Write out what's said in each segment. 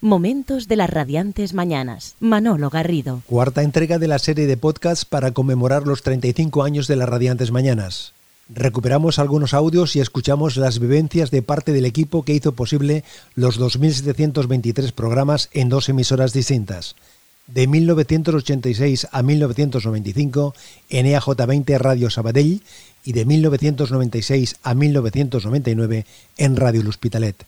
Momentos de las radiantes mañanas. Manolo Garrido. Cuarta entrega de la serie de podcasts para conmemorar los 35 años de las radiantes mañanas. Recuperamos algunos audios y escuchamos las vivencias de parte del equipo que hizo posible los 2.723 programas en dos emisoras distintas. De 1986 a 1995 en EAJ20 Radio Sabadell y de 1996 a 1999 en Radio El Hospitalet.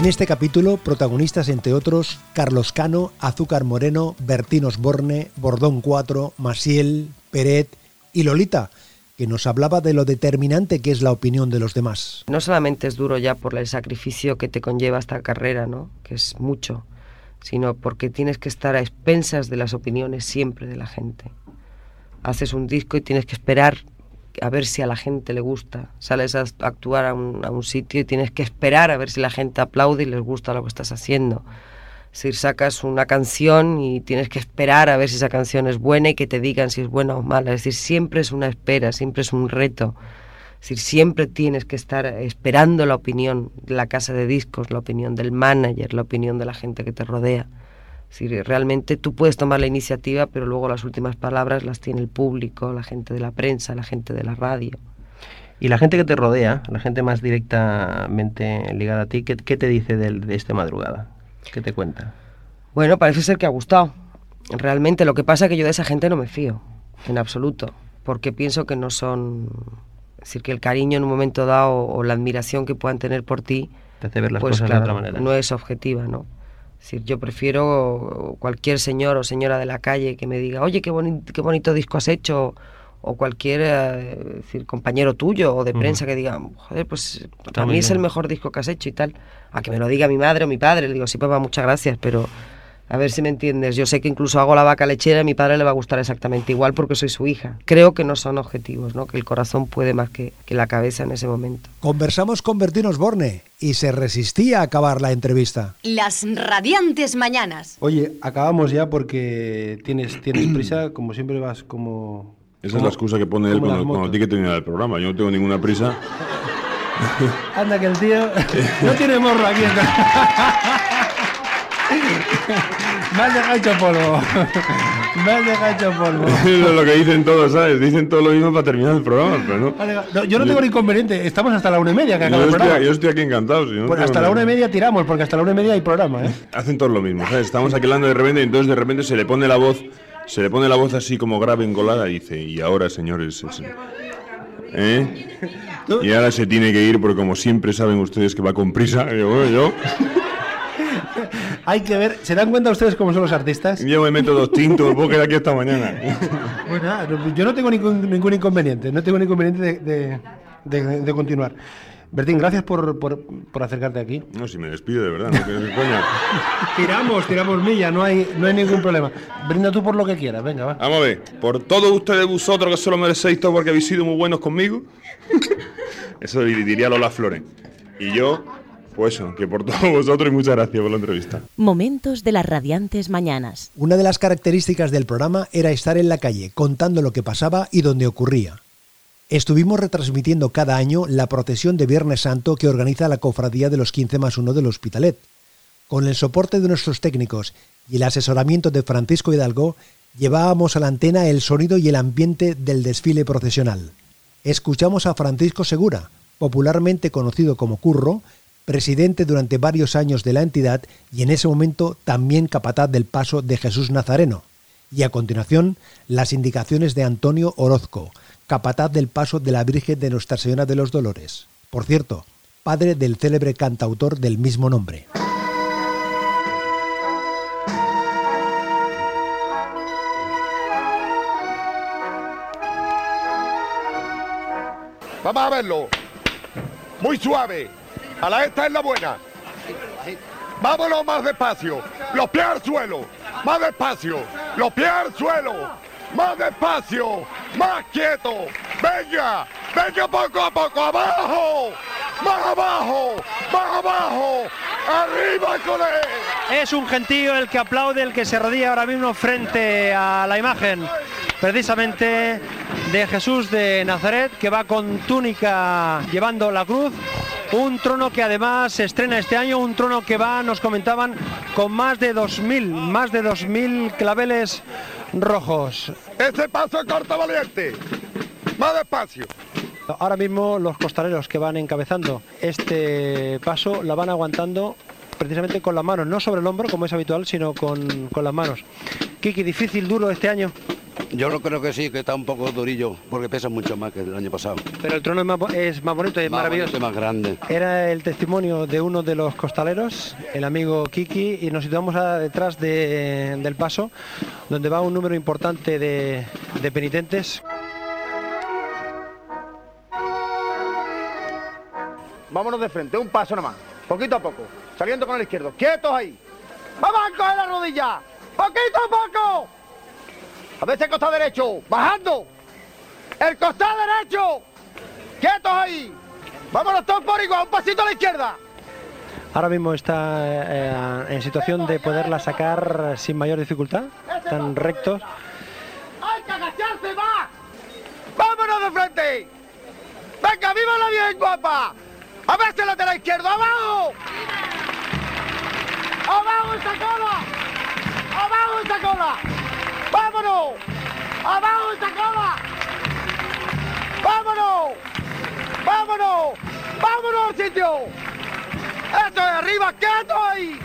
En este capítulo, protagonistas entre otros Carlos Cano, Azúcar Moreno, Bertín Osborne, Bordón 4, Masiel, Peret y Lolita, que nos hablaba de lo determinante que es la opinión de los demás. No solamente es duro ya por el sacrificio que te conlleva esta carrera, ¿no? que es mucho, sino porque tienes que estar a expensas de las opiniones siempre de la gente. Haces un disco y tienes que esperar a ver si a la gente le gusta. Sales a actuar a un, sitio y tienes que esperar a ver si la gente aplaude y les gusta lo que estás haciendo. Si sacas una canción y tienes que esperar a ver si esa canción es buena y que te digan si es buena o mala. Es decir, siempre es una espera, siempre es un reto. Es decir, siempre tienes que estar esperando la opinión de la casa de discos, la opinión del manager, la opinión de la gente que te rodea. Si realmente tú puedes tomar la iniciativa, pero luego las últimas palabras las tiene el público, la gente de la prensa, la gente de la radio. Y la gente que te rodea, la gente más directamente ligada a ti, ¿qué, te dice de, de esta madrugada? ¿Qué te cuenta? Bueno, parece ser que ha gustado. Realmente lo que pasa es que yo de esa gente no me fío, en absoluto, porque pienso que no son... Es decir, que el cariño en un momento dado o la admiración que puedan tener por ti, te hace ver las pues cosas de otra manera. no es objetiva, ¿no? Decir, yo prefiero cualquier señor o señora de la calle que me diga, oye, qué, qué bonito disco has hecho, o cualquier eh, decir, compañero tuyo o de prensa que diga, joder, pues para mí es el mejor disco que has hecho y tal. A que me lo diga mi madre o mi padre, le digo, sí, papá, muchas gracias, pero a ver si me entiendes. Yo sé que incluso hago la vaca lechera y a mi padre le va a gustar exactamente igual porque soy su hija. Creo que no son objetivos, ¿no? que el corazón puede más que, que la cabeza en ese momento. Conversamos con Bertín Osborne y se resistía a acabar la entrevista. Las radiantes mañanas. Oye, acabamos ya porque tienes, tienes prisa, como siempre vas como... Esa es la excusa que pone él cuando, cuando tiene que terminar el programa. Yo no tengo ninguna prisa. Anda que el tío no tiene morro aquí. Me has dejado hecho polvo. Me has dejado hecho polvo. es lo que dicen todos, ¿sabes? Dicen todo lo mismo para terminar el programa, pero no. yo no tengo ni inconveniente. Estamos hasta la una y media que acaba yo el programa. Yo estoy aquí encantado. pues hasta la una y media tiramos, porque hasta la una y media hay programa, ¿eh? Hacen todos lo mismo, ¿sabes? Estamos aquí hablando de repente y entonces de repente se le pone la voz, se le pone la voz así como grave, engolada y dice, y ahora, señores... ¿Eh? Y ahora se tiene que ir porque como siempre saben ustedes que va con prisa. Y bueno, yo... Hay que ver, ¿se dan cuenta ustedes cómo son los artistas? Yo me meto dos tintos, puedo quedar aquí esta mañana. Bueno, yo no tengo ningún, ningún inconveniente, no tengo ningún inconveniente de, de, de, continuar. Bertín, gracias por, por, por, acercarte aquí. No, si me despido de verdad, no coña. tiramos, tiramos milla, no hay, no hay ningún problema. Brinda tú por lo que quieras, venga, va. Vamos a ver, por todos ustedes vosotros que solo merecéis todo porque habéis sido muy buenos conmigo. Eso diría Lola Flores. Y yo pues eso, que por todos vosotros y muchas gracias por la entrevista. Momentos de las radiantes mañanas. Una de las características del programa era estar en la calle, contando lo que pasaba y dónde ocurría. Estuvimos retransmitiendo cada año la procesión de Viernes Santo que organiza la Cofradía de los 15 más 1 del Hospitalet. Con el soporte de nuestros técnicos y el asesoramiento de Francisco Hidalgo, llevábamos a la antena el sonido y el ambiente del desfile procesional. Escuchamos a Francisco Segura, popularmente conocido como Curro, presidente durante varios años de la entidad y en ese momento también capataz del paso de Jesús Nazareno. Y a continuación, las indicaciones de Antonio Orozco, capataz del paso de la Virgen de Nuestra Señora de los Dolores. Por cierto, padre del célebre cantautor del mismo nombre. Vamos a verlo. Muy suave. A la esta es la buena. Vámonos más despacio. Los pies al suelo. Más despacio. Los pies al suelo. Más despacio. Más quieto. Venga. Venga poco a poco. Abajo. Más abajo. Más abajo. ¡Arriba, Colé! Es un gentío el que aplaude, el que se rodilla ahora mismo frente a la imagen precisamente de Jesús de Nazaret, que va con túnica llevando la cruz. Un trono que además se estrena este año, un trono que va, nos comentaban, con más de 2.000, más de 2.000 claveles rojos. Ese paso corto valiente. Más despacio. Ahora mismo los costaleros que van encabezando este paso la van aguantando precisamente con las manos, no sobre el hombro como es habitual, sino con, con las manos. Kiki, difícil, duro este año. Yo lo creo que sí, que está un poco durillo, porque pesa mucho más que el año pasado. Pero el trono es más, bo- es más bonito y es Más maravilloso. bonito y más grande. Era el testimonio de uno de los costaleros, el amigo Kiki, y nos situamos a- detrás de- del paso, donde va un número importante de, de penitentes. Vámonos de frente, un paso nada más. Poquito a poco. Saliendo con el izquierdo. ¡Quietos ahí! ¡Vamos a coger la rodilla! ¡Poquito a poco! A veces costado derecho. ¡Bajando! ¡El costado derecho! ¡Quietos ahí! ¡Vámonos todos por igual! ¡Un pasito a la izquierda! Ahora mismo está eh, en situación de poderla sacar sin mayor dificultad, tan rectos. ¡Hay que agacharse más! ¡Vámonos de frente! ¡Venga, viva la bien guapa! ¡A ver si la de la izquierda! ¡Abajo! ¡Abajo esa cola! ¡Abajo esa cola! ¡Vámonos! ¡Abajo esa cola! ¡Vámonos! ¡Vámonos! ¡Vámonos al sitio! ¡Esto es arriba! ¡Quieto ahí!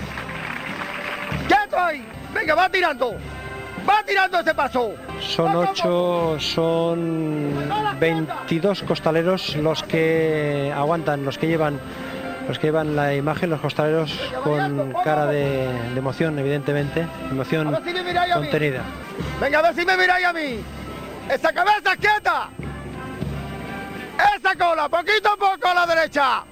¡Quieto ahí! ¡Venga, va tirando! ¡Va tirando ese paso! Son ocho, son 22 costaleros los que aguantan, los que llevan, los que llevan la imagen, los costaleros con cara de, de emoción, evidentemente, emoción A ver si me miráis a mí. contenida. Venga, a ver si me miráis a mí. ¡Esa cabeza quieta! ¡Esa cola! ¡Poquito a poco a la derecha!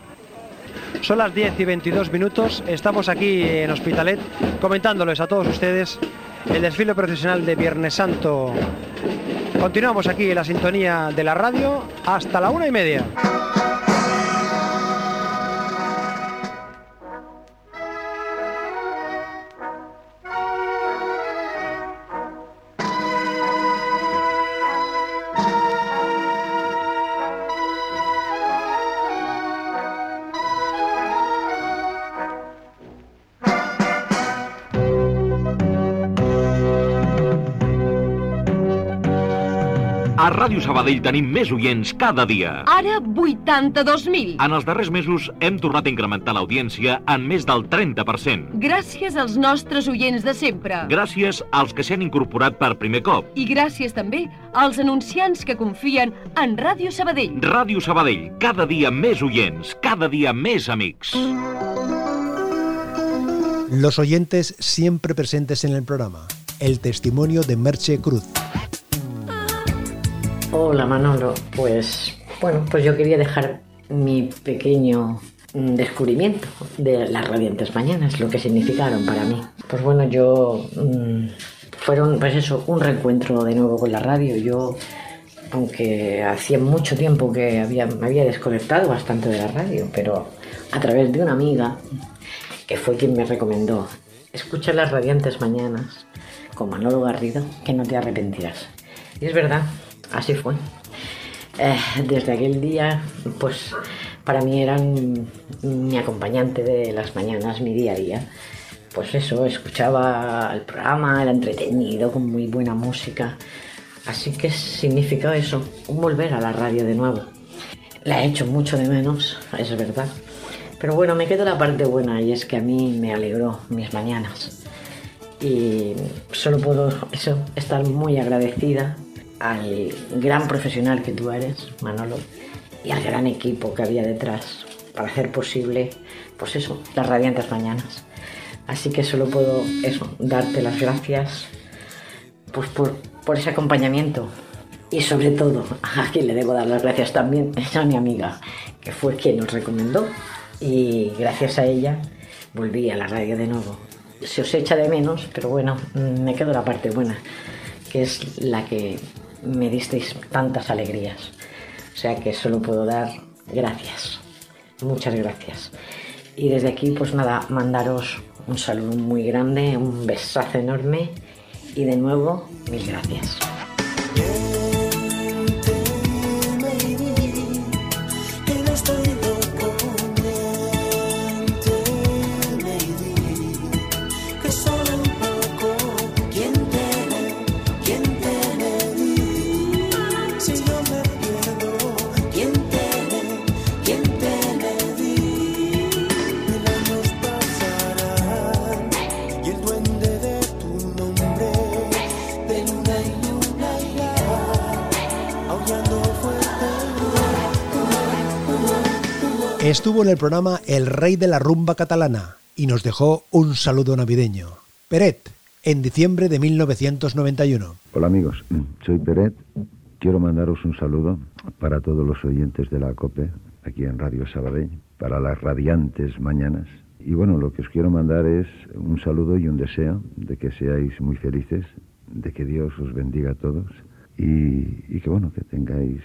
Son las 10 y 22 minutos, estamos aquí en Hospitalet comentándoles a todos ustedes el desfile profesional de Viernes Santo. Continuamos aquí en la sintonía de la radio hasta la una y media. Ràdio Sabadell tenim més oients cada dia. Ara 82.000. En els darrers mesos hem tornat a incrementar l'audiència en més del 30%. Gràcies als nostres oients de sempre. Gràcies als que s'han incorporat per primer cop. I gràcies també als anunciants que confien en Ràdio Sabadell. Ràdio Sabadell, cada dia més oients, cada dia més amics. Los oyentes siempre presentes en el programa. El testimonio de Merche Cruz. Hola Manolo, pues bueno, pues yo quería dejar mi pequeño mm, descubrimiento de las radiantes mañanas, lo que significaron para mí. Pues bueno, yo mm, fueron pues eso, un reencuentro de nuevo con la radio. Yo aunque hacía mucho tiempo que había, me había desconectado bastante de la radio, pero a través de una amiga que fue quien me recomendó, escucha las radiantes mañanas con Manolo Garrido, que no te arrepentirás. Y es verdad, así fue. Eh, desde aquel día, pues para mí eran mi acompañante de las mañanas, mi día a día. Pues eso, escuchaba el programa, era entretenido, con muy buena música. Así que significa eso, volver a la radio de nuevo. La he hecho mucho de menos, es verdad. Pero bueno, me queda la parte buena y es que a mí me alegró mis mañanas. Y solo puedo eso, estar muy agradecida al gran profesional que tú eres, Manolo, y al gran equipo que había detrás para hacer posible, pues eso, las radiantes mañanas. Así que solo puedo eso, darte las gracias pues por, por ese acompañamiento. Y sobre todo, a quien le debo dar las gracias también es a mi amiga, que fue quien nos recomendó. Y gracias a ella volví a la radio de nuevo. Se os echa de menos, pero bueno, me quedo la parte buena, que es la que me disteis tantas alegrías. O sea que solo puedo dar gracias. Muchas gracias. Y desde aquí, pues nada, mandaros un saludo muy grande, un besazo enorme y de nuevo, mil gracias. Estuvo en el programa El Rey de la Rumba Catalana y nos dejó un saludo navideño. Peret, en diciembre de 1991. Hola amigos, soy Peret. Quiero mandaros un saludo para todos los oyentes de la COPE, aquí en Radio Sabadell, para las radiantes mañanas. Y bueno, lo que os quiero mandar es un saludo y un deseo de que seáis muy felices, de que Dios os bendiga a todos y, y que bueno, que tengáis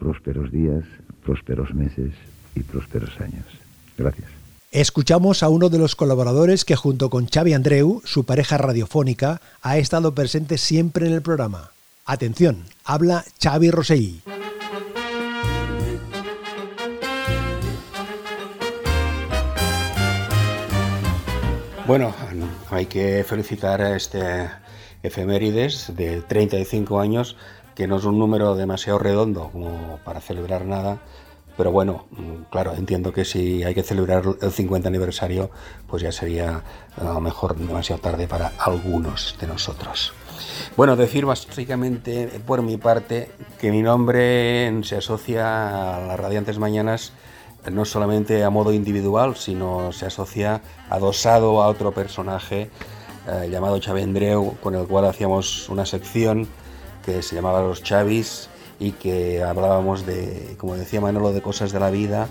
prósperos días, prósperos meses y prósperos años. Gracias. Escuchamos a uno de los colaboradores que junto con Xavi Andreu, su pareja radiofónica, ha estado presente siempre en el programa. Atención, habla Xavi Rosell. Bueno, hay que felicitar a este efemérides de 35 años, que no es un número demasiado redondo como para celebrar nada, pero bueno, claro, entiendo que si hay que celebrar el 50 aniversario, pues ya sería a lo mejor demasiado tarde para algunos de nosotros. Bueno, decir básicamente por mi parte que mi nombre se asocia a las Radiantes Mañanas no solamente a modo individual, sino se asocia adosado a otro personaje eh, llamado Chavendreu, con el cual hacíamos una sección que se llamaba Los Chavis y que hablábamos de, como decía Manolo, de cosas de la vida,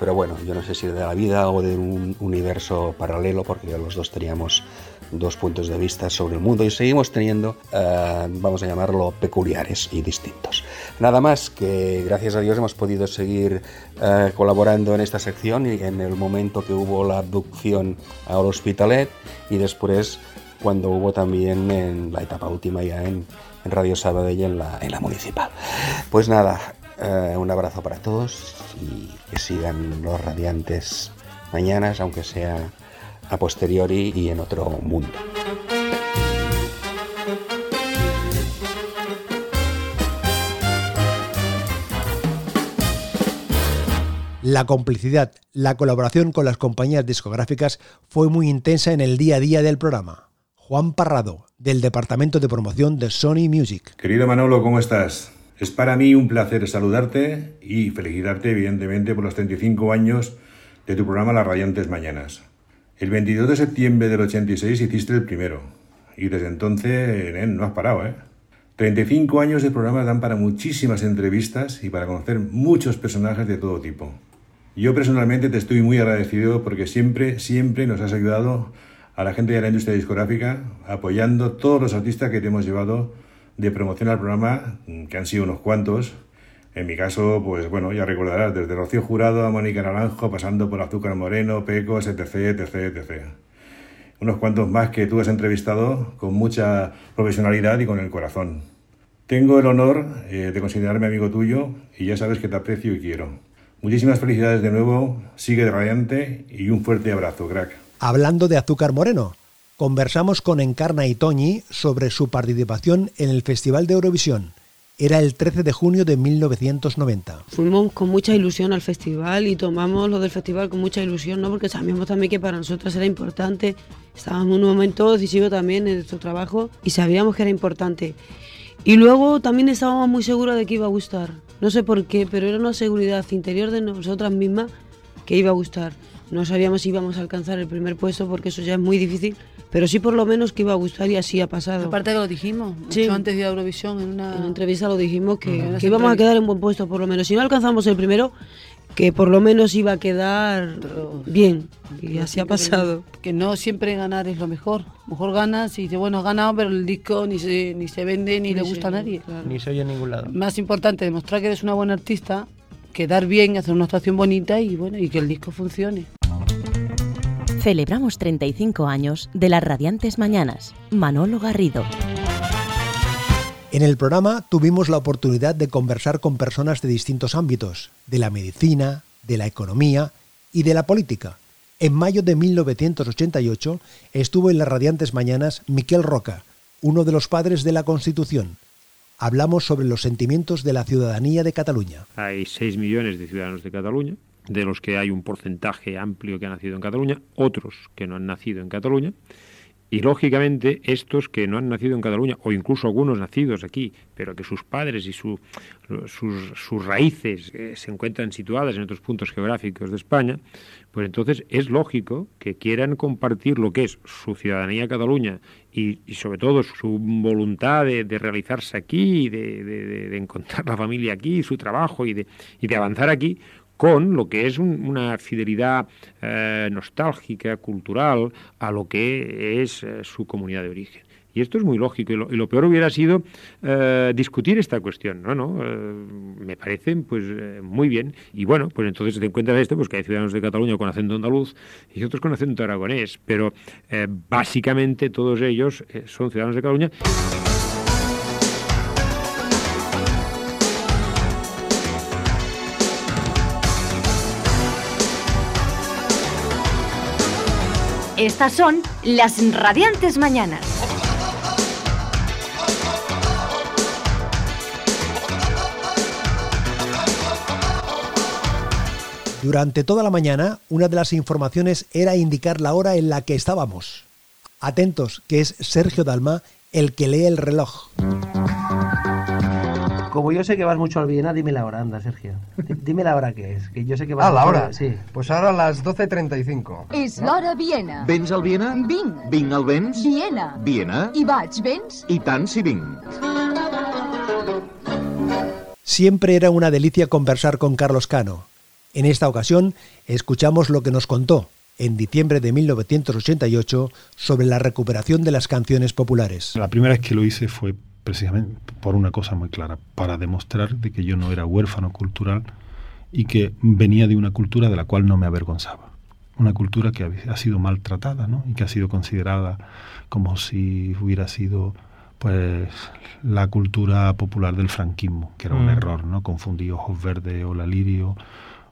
pero bueno, yo no sé si de la vida o de un universo paralelo, porque los dos teníamos dos puntos de vista sobre el mundo y seguimos teniendo, eh, vamos a llamarlo, peculiares y distintos. Nada más que gracias a Dios hemos podido seguir eh, colaborando en esta sección y en el momento que hubo la abducción al Hospitalet y después cuando hubo también en la etapa última ya en, en Radio Sabadell en la, en la municipal. Pues nada, eh, un abrazo para todos y que sigan los radiantes mañanas, aunque sea a posteriori y en otro mundo. La complicidad, la colaboración con las compañías discográficas fue muy intensa en el día a día del programa. Juan Parrado, del Departamento de Promoción de Sony Music. Querido Manolo, ¿cómo estás? Es para mí un placer saludarte y felicitarte, evidentemente, por los 35 años de tu programa Las Radiantes Mañanas. El 22 de septiembre del 86 hiciste el primero y desde entonces eh, no has parado, ¿eh? 35 años de programa dan para muchísimas entrevistas y para conocer muchos personajes de todo tipo. Yo personalmente te estoy muy agradecido porque siempre, siempre nos has ayudado a la gente de la industria discográfica apoyando todos los artistas que te hemos llevado de promoción al programa, que han sido unos cuantos. En mi caso, pues bueno, ya recordarás, desde Rocío Jurado a Mónica Naranjo, pasando por Azúcar Moreno, Pecos, etc, etc, etc. Unos cuantos más que tú has entrevistado con mucha profesionalidad y con el corazón. Tengo el honor eh, de considerarme amigo tuyo y ya sabes que te aprecio y quiero. Muchísimas felicidades de nuevo, sigue radiante y un fuerte abrazo, crack. Hablando de Azúcar Moreno, conversamos con Encarna y Toñi sobre su participación en el Festival de Eurovisión. Era el 13 de junio de 1990. Fuimos con mucha ilusión al festival y tomamos lo del festival con mucha ilusión, ¿no? porque sabíamos también que para nosotras era importante. Estábamos en un momento decisivo también en nuestro trabajo y sabíamos que era importante. Y luego también estábamos muy seguros de que iba a gustar. No sé por qué, pero era una seguridad interior de nosotras mismas que iba a gustar. No sabíamos si íbamos a alcanzar el primer puesto porque eso ya es muy difícil, pero sí por lo menos que iba a gustar y así ha pasado. Aparte que lo dijimos, Sí. mucho antes de Eurovisión, en una, En una entrevista lo dijimos que, que íbamos a quedar en buen puesto por lo menos. Si no alcanzamos el primero, que por lo menos iba a quedar bien. Y así ha pasado. Que no siempre ganar es lo mejor. Mejor ganas y dices, bueno, has ganado, pero el disco ni se, ni se vende ni, Ni le se gusta a nadie. Ni se oye en ningún lado. Más importante, demostrar que eres una buena artista, quedar bien, hacer una actuación bonita y bueno, y que el disco funcione. Celebramos 35 años de las radiantes mañanas. Manolo Garrido. En el programa tuvimos la oportunidad de conversar con personas de distintos ámbitos, de la medicina, de la economía y de la política. En mayo de 1988 estuvo en las radiantes mañanas Miquel Roca, uno de los padres de la Constitución. Hablamos sobre los sentimientos de la ciudadanía de Cataluña. Hay 6 millones de ciudadanos de Cataluña, de los que hay un porcentaje amplio que ha nacido en Cataluña, otros que no han nacido en Cataluña. Y lógicamente estos que no han nacido en Cataluña, o incluso algunos nacidos aquí, pero que sus padres y su, sus, sus, raíces eh, se encuentran situadas en otros puntos geográficos de España, pues entonces es lógico que quieran compartir lo que es su ciudadanía Cataluña y, sobre todo su voluntad de, de realizarse aquí, de, de, de, encontrar la familia aquí, su trabajo y de, y de avanzar aquí, con lo que es un, una fidelidad eh, nostálgica, cultural, a lo que es eh, su comunidad de origen. Y esto es muy lógico. Y lo, peor hubiera sido eh, discutir esta cuestión. No, no. Me parece pues muy bien. Y bueno, pues entonces te encuentras esto, pues que hay ciudadanos de Cataluña con acento andaluz y otros con acento aragonés. Pero básicamente todos ellos son ciudadanos de Cataluña. Estas son las radiantes mañanas. Durante toda la mañana, una de las informaciones era indicar la hora en la que estábamos. Atentos, que es Sergio Dalma el que lee el reloj. Como yo sé que vas mucho al Viena, dime la hora, anda, Sergio. D- Dime la hora que es, que yo sé que vas Ah, la hora. Sí. Pues ahora a las 12.35. És l'hora Viena. Vens al Viena? Vinc. Vinc al vens? Viena. Viena? I vaig, vens? I tant si vinc. Siempre era una delicia conversar con Carlos Cano. En esta ocasión, escuchamos lo que nos contó en diciembre de 1988 sobre la recuperación de las canciones populares. La primera vez que lo hice fue precisamente por una cosa muy clara, para demostrar de que yo no era huérfano cultural y que venía de una cultura de la cual no me avergonzaba. Una cultura que ha sido maltratada ¿no? y que ha sido considerada como si hubiera sido pues la cultura popular del franquismo, que era un Mm. error, ¿no? Confundir ojos verdes o la lirio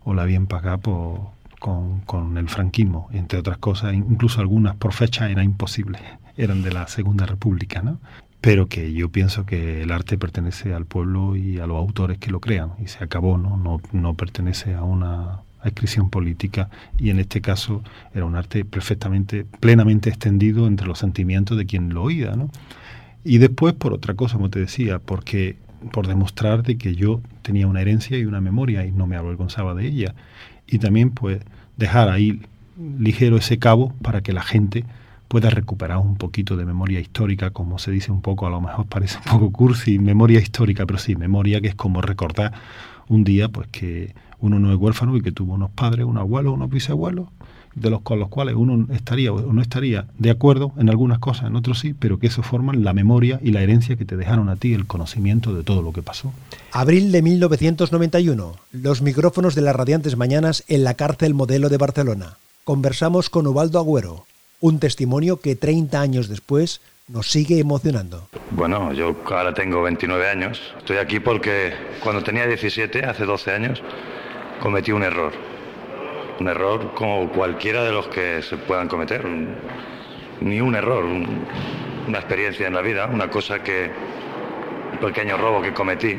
o la bien pagada por- con, con el franquismo, entre otras cosas, incluso algunas por fecha era imposible, eran de la Segunda República, ¿no? Pero que yo pienso que el arte pertenece al pueblo y a los autores que lo crean, y se acabó, ¿no? No, no pertenece a una adscripción política, y en este caso era un arte perfectamente, plenamente extendido entre los sentimientos de quien lo oía, ¿no? Y después por otra cosa, como te decía, porque por demostrar de que yo tenía una herencia y una memoria y no me avergonzaba de ella. Y también pues dejar ahí ligero ese cabo para que la gente pueda recuperar un poquito de memoria histórica, como se dice un poco, a lo mejor parece un poco cursi, memoria histórica, pero sí, memoria que es como recordar un día pues que uno no es huérfano y que tuvo unos padres, unos abuelos, unos bisabuelos, de los con los cuales uno estaría o no estaría de acuerdo en algunas cosas, en otros sí, pero que eso forman la memoria y la herencia que te dejaron a ti, el conocimiento de todo lo que pasó. Abril de 1991. Los micrófonos de las radiantes mañanas en la cárcel modelo de Barcelona. Conversamos con Ubaldo Agüero, un testimonio que 30 años después nos sigue emocionando. Bueno, yo ahora tengo 29 años. Estoy aquí porque cuando tenía 17, hace 12 años, cometí un error. Un error como cualquiera de los que se puedan cometer. Ni un error, un- una experiencia en la vida, una cosa que... Un pequeño robo que cometí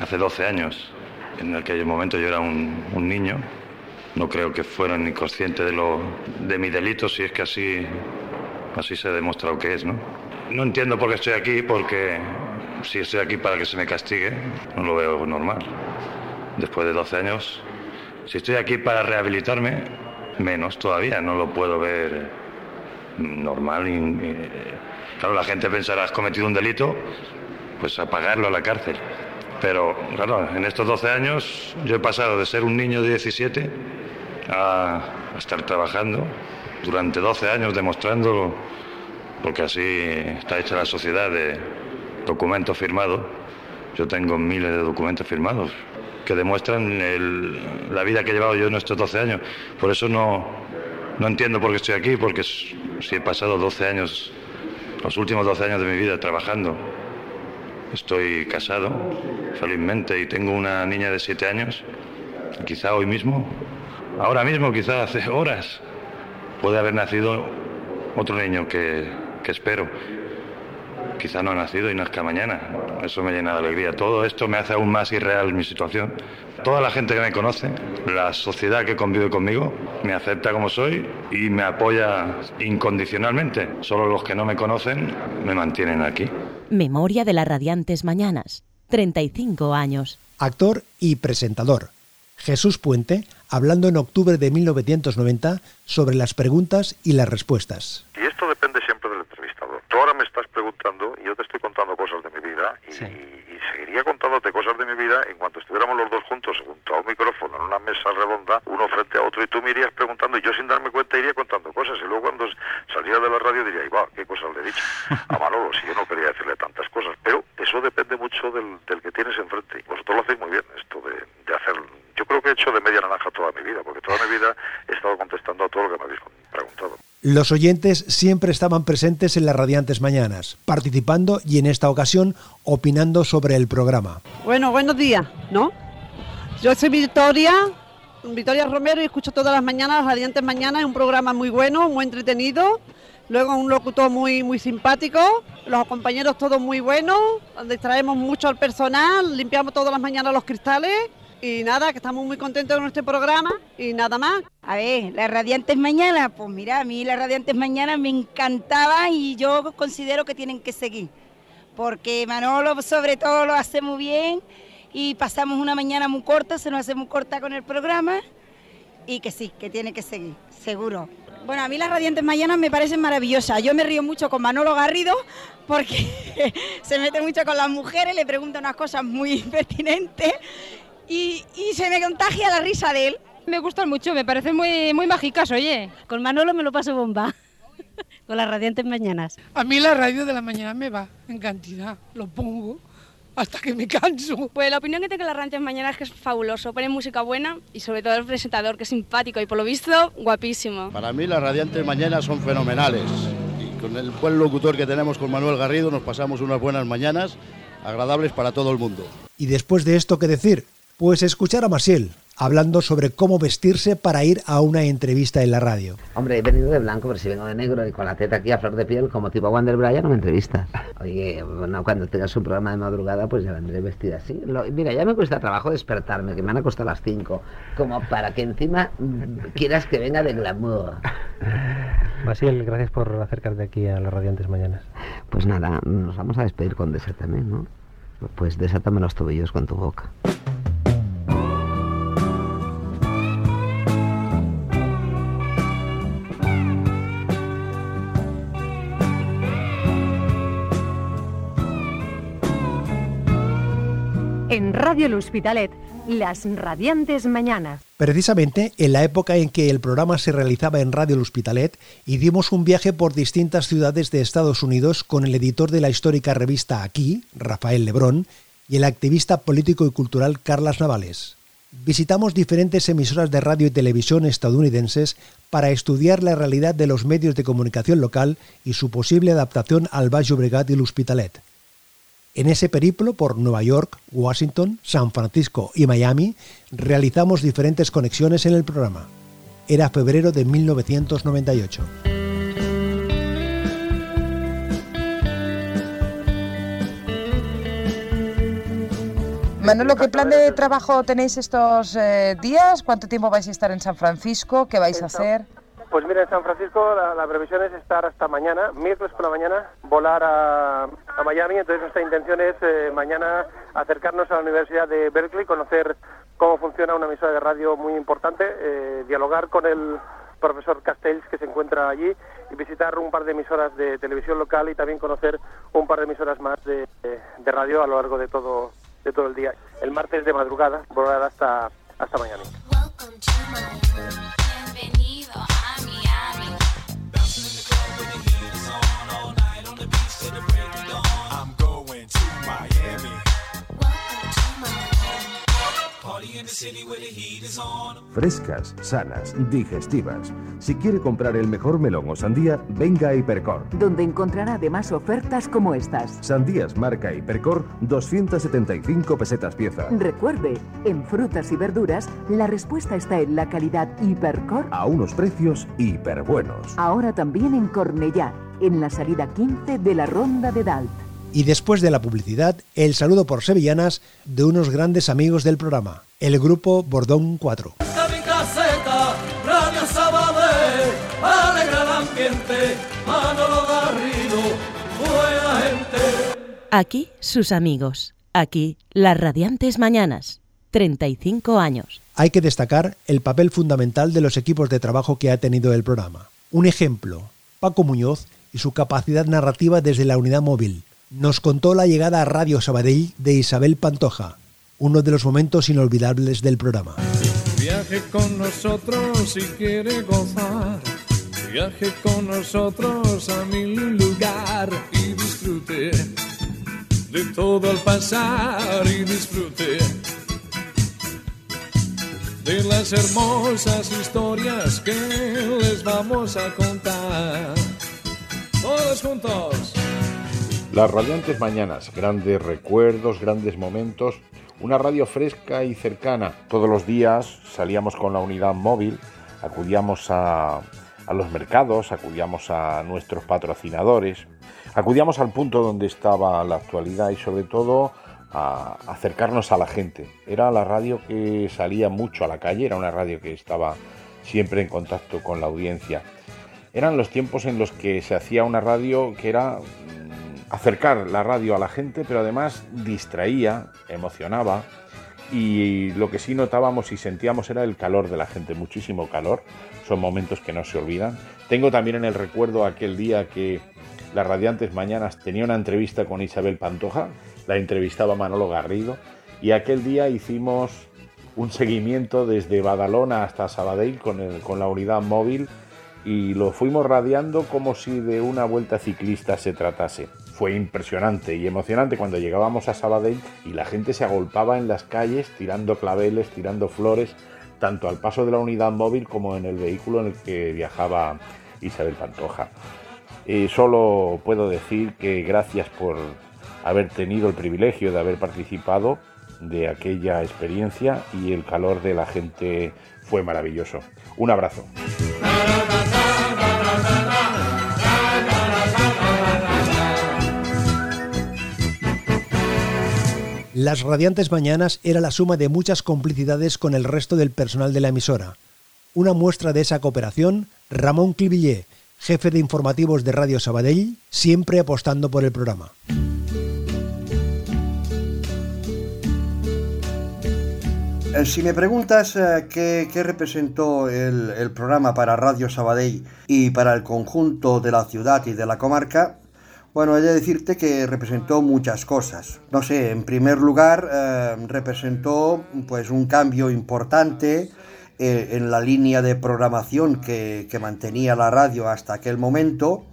hace 12 años. En aquel momento yo era un, un niño. No creo que fuera ni consciente de, lo, de mi delito, si es que así Así se demuestra lo que es, ¿no? No entiendo por qué estoy aquí, porque si estoy aquí para que se me castigue, no lo veo normal. Después de 12 años, si estoy aquí para rehabilitarme, menos todavía, no lo puedo ver normal. y- y- claro, la gente pensará, has cometido un delito, pues a pagarlo a la cárcel. Pero, claro, en estos 12 años yo he pasado de ser un niño de 17 a, estar trabajando durante 12 años demostrando, porque así está hecha la sociedad de documentos firmados. Yo tengo miles de documentos firmados que demuestran la vida que he llevado yo en estos 12 años. Por eso no, No entiendo por qué estoy aquí, porque si he pasado 12 años, los últimos 12 años de mi vida trabajando. Estoy casado, felizmente, y tengo una niña de 7 años. Quizá hoy mismo, ahora mismo, quizá hace horas, puede haber nacido otro niño que, que espero. Quizá no ha nacido y nazca mañana. Eso me llena de alegría. Todo esto me hace aún más irreal mi situación. Toda la gente que me conoce, la sociedad que convive conmigo, me acepta como soy y me apoya incondicionalmente. Solo los que no me conocen me mantienen aquí. Memoria de las radiantes mañanas. 35 años. Actor y presentador. Jesús Puente, hablando en octubre de 1990 sobre las preguntas y las respuestas. Y esto depende siempre del entrevistador. Tú ahora me estás preguntando y yo te estoy contando cosas de mi vida y, y seguiría contándote cosas de mi vida en cuanto estuviéramos los dos juntos junto a un mesa redonda, uno frente a otro y tú me irías preguntando y yo sin darme cuenta iría contando cosas y luego cuando saliera de la radio diría, y va, qué cosas le he dicho a Manolo, si yo no quería decirle tantas cosas, pero eso depende mucho del, del que tienes enfrente. Vosotros lo hacéis muy bien, esto de, de hacer... Yo creo que he hecho de media naranja toda mi vida, porque toda mi vida he estado contestando a todo lo que me habéis preguntado. Los oyentes siempre estaban presentes en las radiantes mañanas, participando y en esta ocasión opinando sobre el programa. Bueno, buenos días, ¿no? Yo soy Victoria, Victoria Romero y escucho todas las mañanas, radiantes mañanas, es un programa muy bueno, muy entretenido. Luego un locutor muy, muy simpático, los compañeros todos muy buenos, distraemos mucho al personal, limpiamos todas las mañanas los cristales y nada, que estamos muy contentos con este programa y nada más. A ver, las radiantes mañanas, pues mira, a mí las radiantes mañanas me encantaban y yo considero que tienen que seguir, porque Manolo sobre todo lo hace muy bien y pasamos una mañana muy corta, se nos hace muy corta con el programa y que sí, que tiene que seguir, seguro. Bueno, a mí las radiantes mañanas me parecen maravillosas. Yo me río mucho con Manolo Garrido porque se mete mucho con las mujeres, le pregunta unas cosas muy pertinentes y, y se me contagia la risa de él. Me gustan mucho, me parecen muy, muy mágicas, oye. Con Manolo me lo paso bomba, con las radiantes mañanas. A mí la radio de la mañana me va en cantidad, lo pongo hasta que me canso. Pues la opinión que tengo de las radiantes mañanas es que es fabuloso, pone música buena y sobre todo el presentador que es simpático y por lo visto guapísimo. Para mí las radiantes mañanas son fenomenales y con el buen locutor que tenemos con Manuel Garrido nos pasamos unas buenas mañanas agradables para todo el mundo. Y después de esto, ¿qué decir? Pues escuchar a Masiel hablando sobre cómo vestirse para ir a una entrevista en la radio. Hombre, he venido de blanco, pero si vengo de negro y con la teta aquí a flor de piel, como tipo Wander Bryan, no me entrevistas. Oye, bueno, cuando tengas un programa de madrugada, pues ya vendré vestida así. Lo, mira, ya me cuesta trabajo despertarme, que me han acostado a las 5, como para que encima quieras que venga de glamour. Masiel, gracias por acercarte aquí a las radiantes mañanas. Pues nada, nos vamos a despedir con Desátame, ¿no? Pues desátame los tobillos con tu boca. Radio El Hospitalet, las radiantes mañanas. Precisamente en la época en que el programa se realizaba en Radio El Hospitalet y dimos un viaje por distintas ciudades de Estados Unidos con el editor de la histórica revista Aquí, Rafael Lebrón, y el activista político y cultural Carlas Navales. Visitamos diferentes emisoras de radio y televisión estadounidenses para estudiar la realidad de los medios de comunicación local y su posible adaptación al Baix Llobregat y l'Hospitalet. En ese periplo por Nueva York, Washington, San Francisco y Miami realizamos diferentes conexiones en el programa. Era febrero de 1998. Manolo, ¿qué plan de trabajo tenéis estos eh, días? ¿Cuánto tiempo vais a estar en San Francisco? ¿Qué vais a hacer? Pues mira, en San Francisco la, previsión es estar hasta mañana, miércoles por la mañana, volar a, a Miami. Entonces nuestra intención es eh, mañana acercarnos a la Universidad de Berkeley, conocer cómo funciona una emisora de radio muy importante, eh, dialogar con el profesor Castells que se encuentra allí y visitar un par de emisoras de televisión local y también conocer un par de emisoras más de, de, de radio a lo largo de todo de todo el día. El martes de madrugada volar hasta hasta Miami. Frescas, sanas, digestivas. Si quiere comprar el mejor melón o sandía, venga a Hipercor. Donde encontrará además ofertas como estas. Sandías marca Hipercor, 275 pesetas pieza. Recuerde, en frutas y verduras, la respuesta está en la calidad Hipercor. A unos precios hiperbuenos. Ahora también en Cornellá, en la salida 15 de la Ronda de Dalt. Y después de la publicidad, el saludo por sevillanas de unos grandes amigos del programa, el grupo Bordón 4. Radio Sabadell, alegra el ambiente, Manolo Garrido, buena gente. Aquí sus amigos. Aquí las radiantes mañanas. 35 años. Hay que destacar el papel fundamental de los equipos de trabajo que ha tenido el programa. Un ejemplo, Paco Muñoz y su capacidad narrativa desde la unidad móvil. Nos contó la llegada a Radio Sabadell de Isabel Pantoja, uno de los momentos inolvidables del programa. Viaje con nosotros si quiere gozar. Viaje con nosotros a mi lugar y disfrute de todo al pasar y disfrute de las hermosas historias que les vamos a contar. Todos juntos. Las radiantes mañanas, grandes recuerdos, grandes momentos, una radio fresca y cercana. Todos los días salíamos con la unidad móvil, acudíamos a, los mercados, acudíamos a nuestros patrocinadores, acudíamos al punto donde estaba la actualidad y sobre todo a acercarnos a la gente. Era la radio que salía mucho a la calle, era una radio que estaba siempre en contacto con la audiencia. Eran los tiempos en los que se hacía una radio que era acercar la radio a la gente, pero además distraía, emocionaba y lo que sí notábamos y sentíamos era el calor de la gente, muchísimo calor. Son momentos que no se olvidan. Tengo también en el recuerdo aquel día que las Radiantes Mañanas tenía una entrevista con Isabel Pantoja, la entrevistaba Manolo Garrido y aquel día hicimos un seguimiento desde Badalona hasta Sabadell con, con la unidad móvil y lo fuimos radiando como si de una vuelta ciclista se tratase. Fue impresionante y emocionante cuando llegábamos a Sabadell y la gente se agolpaba en las calles tirando claveles, tirando flores, tanto al paso de la unidad móvil como en el vehículo en el que viajaba Isabel Pantoja. Eh, solo puedo decir que gracias por haber tenido el privilegio de haber participado de aquella experiencia y el calor de la gente fue maravilloso. Un abrazo. Las radiantes mañanas era la suma de muchas complicidades con el resto del personal de la emisora. Una muestra de esa cooperación, Ramón Clivillé, jefe de informativos de Radio Sabadell, siempre apostando por el programa. Eh, Si me preguntas eh, qué, representó el, el programa para Radio Sabadell y para el conjunto de la ciudad y de la comarca, bueno, he de decirte que representó muchas cosas. No sé, en primer lugar, eh, representó pues un cambio importante eh, en la línea de programación que, mantenía la radio hasta aquel momento.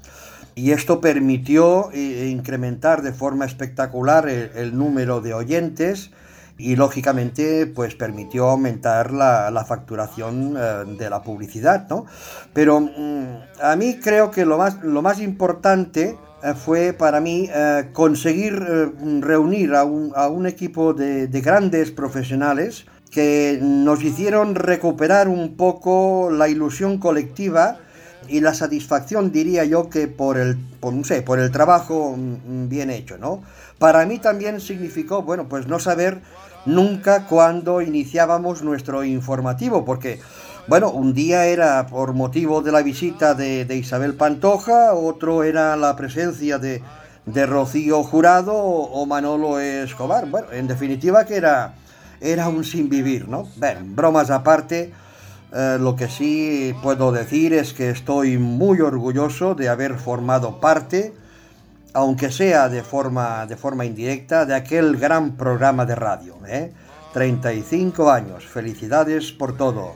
Y esto permitió eh, incrementar de forma espectacular el, número de oyentes y lógicamente pues permitió aumentar la, facturación de la publicidad, ¿no? Pero mm, a mí creo que lo más, lo más importante fue para mí eh, conseguir eh, reunir a un, equipo de, de grandes profesionales que nos hicieron recuperar un poco la ilusión colectiva y la satisfacción, diría yo, que por el, por, no sé, por el trabajo mm, bien hecho, ¿no? Para mí también significó, bueno, pues no saber nunca cuándo iniciábamos nuestro informativo, porque, bueno, un día era por motivo de la visita de, Isabel Pantoja, otro era la presencia de, de Rocío Jurado o, o Manolo Escobar. Bueno, en definitiva que era, era un sin vivir, ¿no? Bueno, bromas aparte. Eh, lo que sí puedo decir es que estoy muy orgulloso de haber formado parte, aunque sea de forma, de forma indirecta, de aquel gran programa de radio. ¿eh? 35 años, felicidades por todo,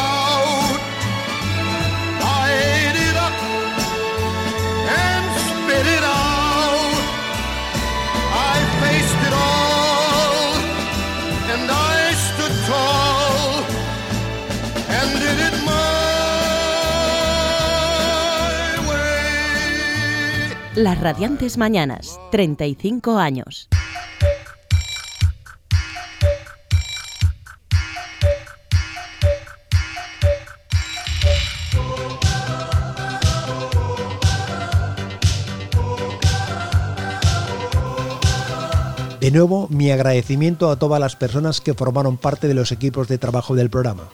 Las radiantes mañanas, 35 años. De nuevo, mi agradecimiento a todas las personas que formaron parte de los equipos de trabajo del programa.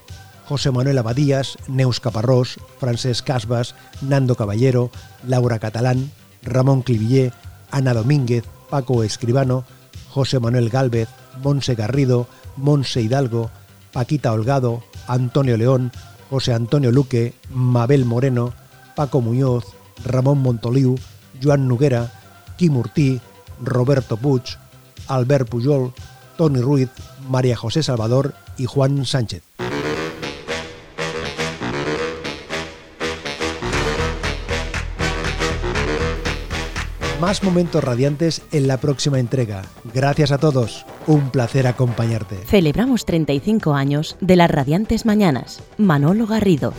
José Manuel Abadías, Neus Caparrós, Francesc Casbas, Nando Caballero, Laura Catalán, Ramón Clivillé, Ana Domínguez, Paco Escribano, José Manuel Gálvez, Monse Garrido, Monse Hidalgo, Paquita Holgado, Antonio León, José Antonio Luque, Mabel Moreno, Paco Muñoz, Ramón Montoliu, Joan Noguera, Quim Urtí, Roberto Puig, Albert Pujol, Tony Ruiz, María José Salvador y Juan Sánchez. Más momentos radiantes en la próxima entrega. Gracias a todos. Un placer acompañarte. Celebramos 35 años de las radiantes mañanas. Manolo Garrido.